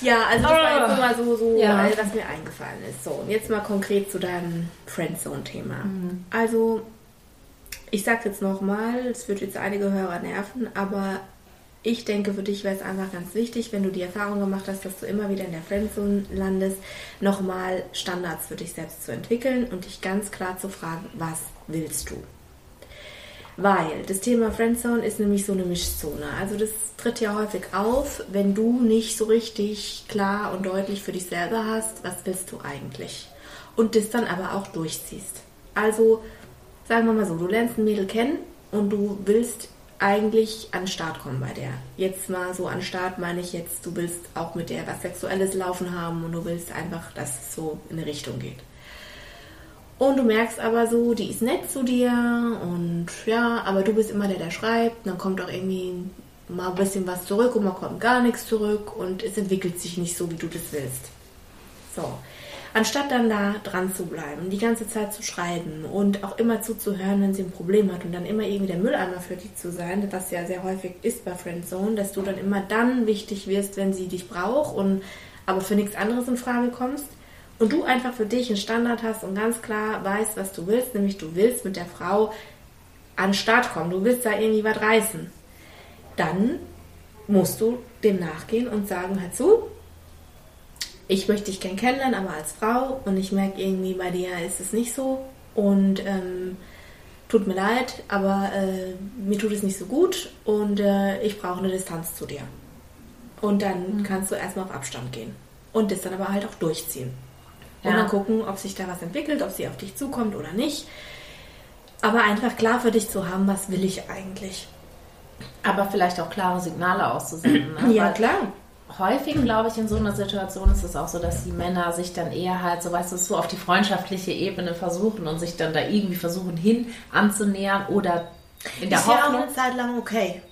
Ja, also das war jetzt ah. mal so, so ja. was mir eingefallen ist. So, und jetzt mal konkret zu deinem Friendzone-Thema. Mhm. Also, ich sag's jetzt nochmal, es wird jetzt einige Hörer nerven, aber ich denke, für dich wäre es einfach ganz wichtig, wenn du die Erfahrung gemacht hast, dass du immer wieder in der Friendzone landest, nochmal Standards für dich selbst zu entwickeln und dich ganz klar zu fragen, was willst du? Weil das Thema Friendzone ist nämlich so eine Mischzone. Also das tritt ja häufig auf, wenn du nicht so richtig klar und deutlich für dich selber hast, was willst du eigentlich? Und das dann aber auch durchziehst. Also sagen wir mal so, du lernst ein Mädel kennen und du willst eigentlich an den Start kommen bei der. Jetzt mal so an den Start meine ich jetzt, du willst auch mit der was Sexuelles laufen haben und du willst einfach, dass es so in eine Richtung geht. Und du merkst aber so, die ist nett zu dir und ja, aber du bist immer der, der schreibt. Dann kommt auch irgendwie mal ein bisschen was zurück und mal kommt gar nichts zurück und es entwickelt sich nicht so, wie du das willst. So. Anstatt dann da dran zu bleiben, die ganze Zeit zu schreiben und auch immer zuzuhören, wenn sie ein Problem hat und dann immer irgendwie der Mülleimer für die zu sein, was ja sehr häufig ist bei Friendzone, dass du dann immer dann wichtig wirst, wenn sie dich braucht und aber für nichts anderes in Frage kommst, und du einfach für dich einen Standard hast und ganz klar weißt, was du willst, nämlich du willst mit der Frau an den Start kommen, du willst da irgendwie was reißen, dann musst du dem nachgehen und sagen, hör zu, ich möchte dich gern kennenlernen, aber als Frau und ich merke irgendwie, bei dir ist es nicht so und ähm, tut mir leid, aber äh, mir tut es nicht so gut und äh, ich brauche eine Distanz zu dir. Und dann mhm. kannst du erstmal auf Abstand gehen und das dann aber halt auch durchziehen. Und dann gucken, ob sich da was entwickelt, ob sie auf dich zukommt oder nicht. Aber einfach klar für dich zu haben, was will ich eigentlich. Aber vielleicht auch klare Signale auszusenden. Ne? ja, Weil klar. Häufig, glaube ich, in so einer Situation ist es auch so, dass die Männer sich dann eher halt, so weißt du, so auf die freundschaftliche Ebene versuchen und sich dann da irgendwie versuchen hin anzunähern oder in der ist ja auch Hoffnung. eine Zeit lang okay.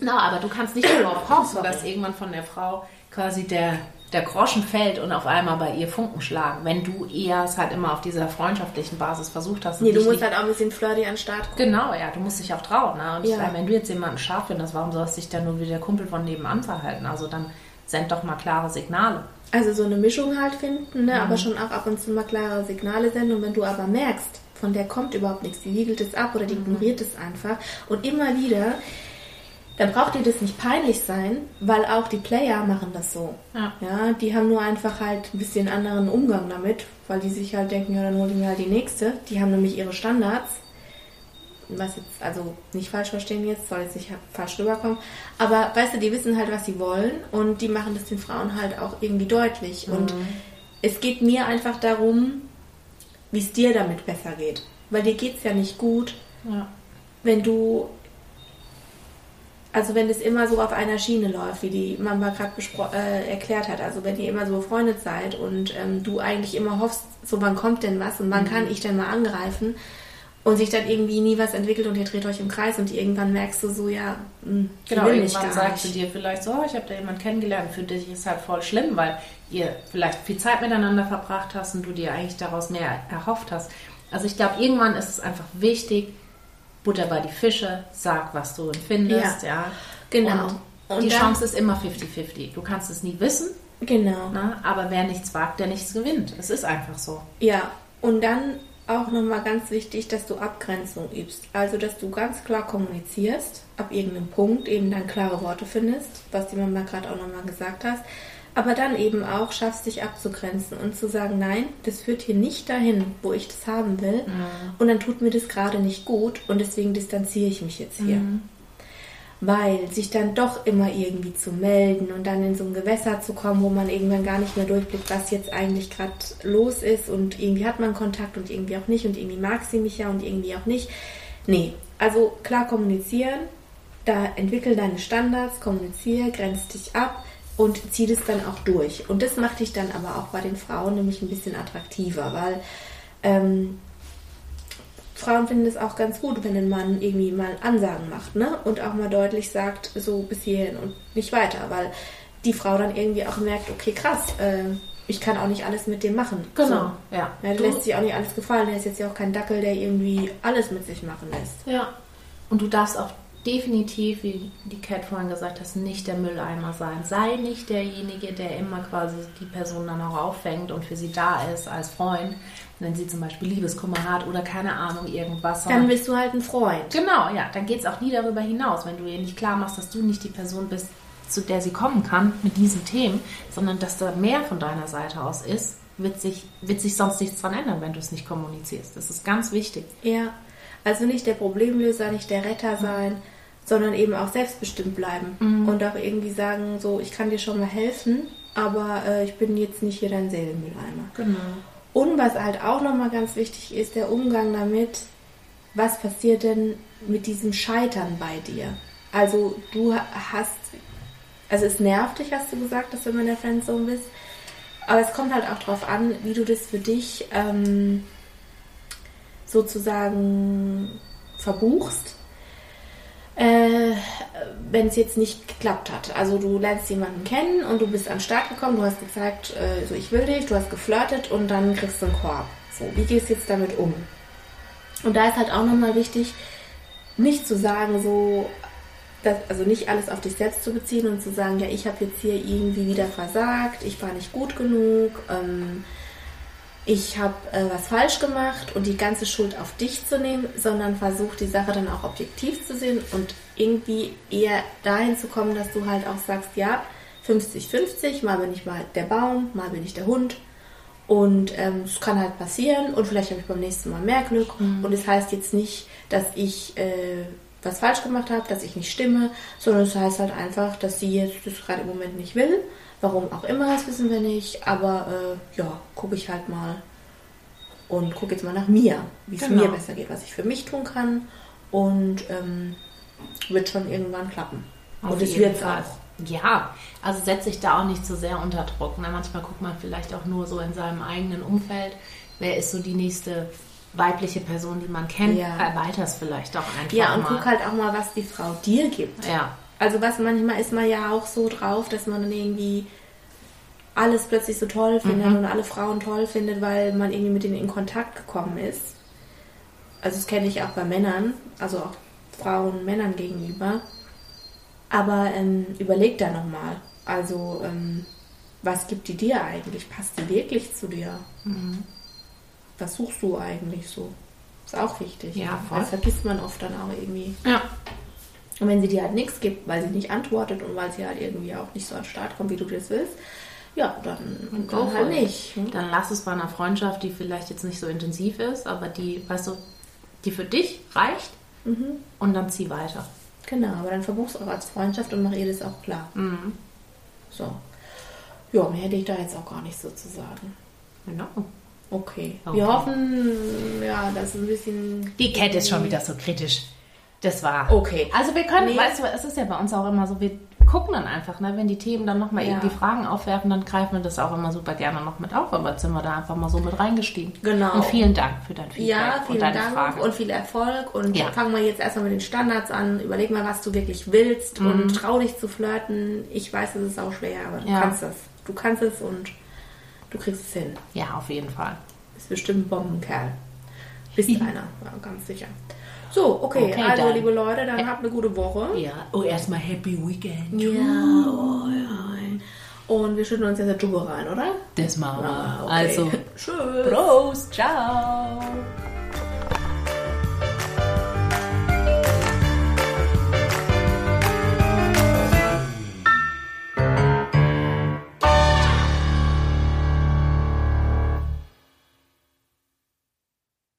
Na, aber du kannst nicht darauf hoffen, dass irgendwann von der Frau quasi der, der Groschen fällt und auf einmal bei ihr Funken schlagen, wenn du eher es halt immer auf dieser freundschaftlichen Basis versucht hast. Nee, du musst halt auch ein bisschen flirty an den Start kommen. Genau, ja, du musst dich auch trauen. Ne? Und ich Ja. meine, wenn du jetzt jemanden scharf findest, warum sollst du dich dann nur wie der Kumpel von nebenan verhalten? Also dann send doch mal klare Signale. Also so eine Mischung halt finden, ne? Mhm. aber schon auch ab und zu mal klare Signale senden. Und wenn du aber merkst, von der kommt überhaupt nichts, die wiegelt es ab oder die Mhm. ignoriert es einfach und immer wieder, dann braucht dir das nicht peinlich sein, weil auch die Player machen das so. Ja. Ja, die haben nur einfach halt ein bisschen anderen Umgang damit, weil die sich halt denken, ja, dann hol ich mir halt die nächste. Die haben nämlich ihre Standards. Was jetzt, also nicht falsch verstehen jetzt, soll jetzt nicht falsch rüberkommen. Aber weißt du, die wissen halt, was sie wollen und die machen das den Frauen halt auch irgendwie deutlich. Und es geht mir einfach darum, wie es dir damit besser geht. Weil dir geht es ja nicht gut, Ja. wenn du, also wenn es immer so auf einer Schiene läuft, wie die Mama gerade äh, erklärt hat, also wenn ihr immer so befreundet seid und ähm, du eigentlich immer hoffst, so wann kommt denn was und wann Mhm. kann ich denn mal angreifen und sich dann irgendwie nie was entwickelt und ihr dreht euch im Kreis und irgendwann merkst du so, ja, mh, sie Genau, will irgendwann sie nicht. dir vielleicht so, oh, ich habe da jemanden kennengelernt, für dich ist halt voll schlimm, weil ihr vielleicht viel Zeit miteinander verbracht hast und du dir eigentlich daraus mehr erhofft hast. Also ich glaube, irgendwann ist es einfach wichtig, Butter bei die Fische, sag, was du empfindest, ja. Genau. Und, Und die dann- Chance ist immer 50-50. Du kannst es nie wissen, Genau. ne? aber wer nichts wagt, der nichts gewinnt. Es ist einfach so. Ja, und dann auch nochmal ganz wichtig, dass du Abgrenzung übst. Also, dass du ganz klar kommunizierst, ab irgendeinem Punkt eben dann klare Worte findest, was die Mama gerade auch nochmal gesagt hast. Aber dann eben auch schaffst, dich abzugrenzen und zu sagen, nein, das führt hier nicht dahin, wo ich das haben will. Und dann tut mir das gerade nicht gut und deswegen distanziere ich mich jetzt hier. Weil sich dann doch immer irgendwie zu melden und dann in so ein Gewässer zu kommen, wo man irgendwann gar nicht mehr durchblickt, was jetzt eigentlich gerade los ist und irgendwie hat man Kontakt und irgendwie auch nicht und irgendwie mag sie mich ja und irgendwie auch nicht. Nee, also klar kommunizieren, da entwickel deine Standards, kommuniziere, grenz dich ab und zieh das dann auch durch. Und das macht dich dann aber auch bei den Frauen nämlich ein bisschen attraktiver, weil ähm, Frauen finden es auch ganz gut, wenn ein Mann irgendwie mal Ansagen macht, ne? Und auch mal deutlich sagt, so bis hierhin und nicht weiter, weil die Frau dann irgendwie auch merkt, okay, krass, äh, ich kann auch nicht alles mit dem machen. Genau, So. ja. Ja, der Du- lässt sich auch nicht alles gefallen. Der ist jetzt ja auch kein Dackel, der irgendwie alles mit sich machen lässt. Ja. Und du darfst auch definitiv, wie die Cat vorhin gesagt hat, nicht der Mülleimer sein. Sei nicht derjenige, der immer quasi die Person dann auch auffängt und für sie da ist als Freund, wenn sie zum Beispiel Liebeskummer hat oder keine Ahnung, irgendwas. Dann bist du halt ein Freund. Genau, ja, dann geht es auch nie darüber hinaus, wenn du ihr nicht klar machst, dass du nicht die Person bist, zu der sie kommen kann mit diesen Themen, sondern dass da mehr von deiner Seite aus ist, wird sich, wird sich sonst nichts dran ändern, wenn du es nicht kommunizierst. Das ist ganz wichtig. Ja, also nicht der Problemlöser, nicht der Retter sein, sondern eben auch selbstbestimmt bleiben und auch irgendwie sagen, so, ich kann dir schon mal helfen, aber äh, ich bin jetzt nicht hier dein Seelenmülleimer. Genau. Und was halt auch nochmal ganz wichtig ist, der Umgang damit, was passiert denn mit diesem Scheitern bei dir? Also du ha- hast, also es nervt dich, hast du gesagt, dass du immer in der Friendzone bist, aber es kommt halt auch drauf an, wie du das für dich ähm, sozusagen verbuchst. Äh, wenn es jetzt nicht geklappt hat. Also du lernst jemanden kennen und du bist an den Start gekommen, du hast gezeigt, äh, so ich will dich, du hast geflirtet und dann kriegst du einen Korb. So, wie gehst du jetzt damit um? Und da ist halt auch nochmal wichtig, nicht zu sagen, so, dass, also nicht alles auf dich selbst zu beziehen und zu sagen, ja, ich habe jetzt hier irgendwie wieder versagt, ich war nicht gut genug, ähm, ich habe äh, was falsch gemacht und die ganze Schuld auf dich zu nehmen, sondern versuch die Sache dann auch objektiv zu sehen und irgendwie eher dahin zu kommen, dass du halt auch sagst, ja, 50-50, mal bin ich mal der Baum, mal bin ich der Hund. Und ähm, es kann halt passieren und vielleicht habe ich beim nächsten Mal mehr Glück. Und es heißt jetzt nicht, dass ich äh, was falsch gemacht habe, dass ich nicht stimme, sondern es heißt halt einfach, dass sie jetzt das gerade im Moment nicht will. Warum auch immer, das wissen wir nicht. Aber äh, ja, gucke ich halt mal und gucke jetzt mal nach mir, wie es Genau. mir besser geht, was ich für mich tun kann. Und ähm, wird schon irgendwann klappen. Auf und es wird auch. Ja, also setze ich da auch nicht so sehr unter Druck. Ne? Manchmal guckt man vielleicht auch nur so in seinem eigenen Umfeld, wer ist so die nächste weibliche Person, die man kennt, Ja. erweitert es vielleicht auch einfach Ja, und mal. guck halt auch mal, was die Frau dir gibt. Ja, Also was manchmal ist man ja auch so drauf, dass man dann irgendwie alles plötzlich so toll findet und alle Frauen toll findet, weil man irgendwie mit denen in Kontakt gekommen ist. Also das kenne ich auch bei Männern, also auch Frauen Männern gegenüber. Aber ähm, überleg da nochmal. Also ähm, was gibt die dir eigentlich? Passt die wirklich zu dir? Was suchst du eigentlich so? Ist auch wichtig. Ja, voll. Das vergisst man oft dann auch irgendwie. ja, Und wenn sie dir halt nichts gibt, weil sie nicht antwortet und weil sie halt irgendwie auch nicht so an den Start kommt, wie du das willst, ja, dann, dann halt nicht. ne? dann lass es bei einer Freundschaft, die vielleicht jetzt nicht so intensiv ist, aber die, weißt du, die für dich reicht Mhm. und dann zieh weiter. Genau, aber dann verbuch's auch als Freundschaft und mach ihr das auch klar. Mhm. So. Ja, mehr hätte ich da jetzt auch gar nicht so zu sagen. Genau. Okay. Okay. Wir hoffen, ja, dass ein bisschen. Die Cat ist schon wieder so kritisch. Das war. Okay. Also wir können, Nee. weißt du, es ist ja bei uns auch immer so, wir gucken dann einfach, ne, wenn die Themen dann nochmal Ja. irgendwie Fragen aufwerfen, dann greifen wir das auch immer super gerne noch mit auf, aber jetzt sind wir da einfach mal so mit reingestiegen. Genau. Und vielen Dank für dein Feedback Ja, und vielen deine Dank Fragen. und viel Erfolg. Und Ja. fangen wir jetzt erstmal mit den Standards an. Überleg mal, was du wirklich willst Mhm. und trau dich zu flirten. Ich weiß, es ist auch schwer, aber du Ja. kannst es. Du kannst es und du kriegst es hin. ja, auf jeden Fall. Bist bestimmt ein Bombenkerl. Bist einer, ja, ganz sicher. So, okay, Okay, also dann. liebe Leute, dann habt eine gute Woche. Ja. Oh, erstmal Happy Weekend. Ja, oh, ja. Und wir schütten uns jetzt der Tube rein, oder? Das machen wir. Ah, okay. Also, Tschüss. Prost. Ciao.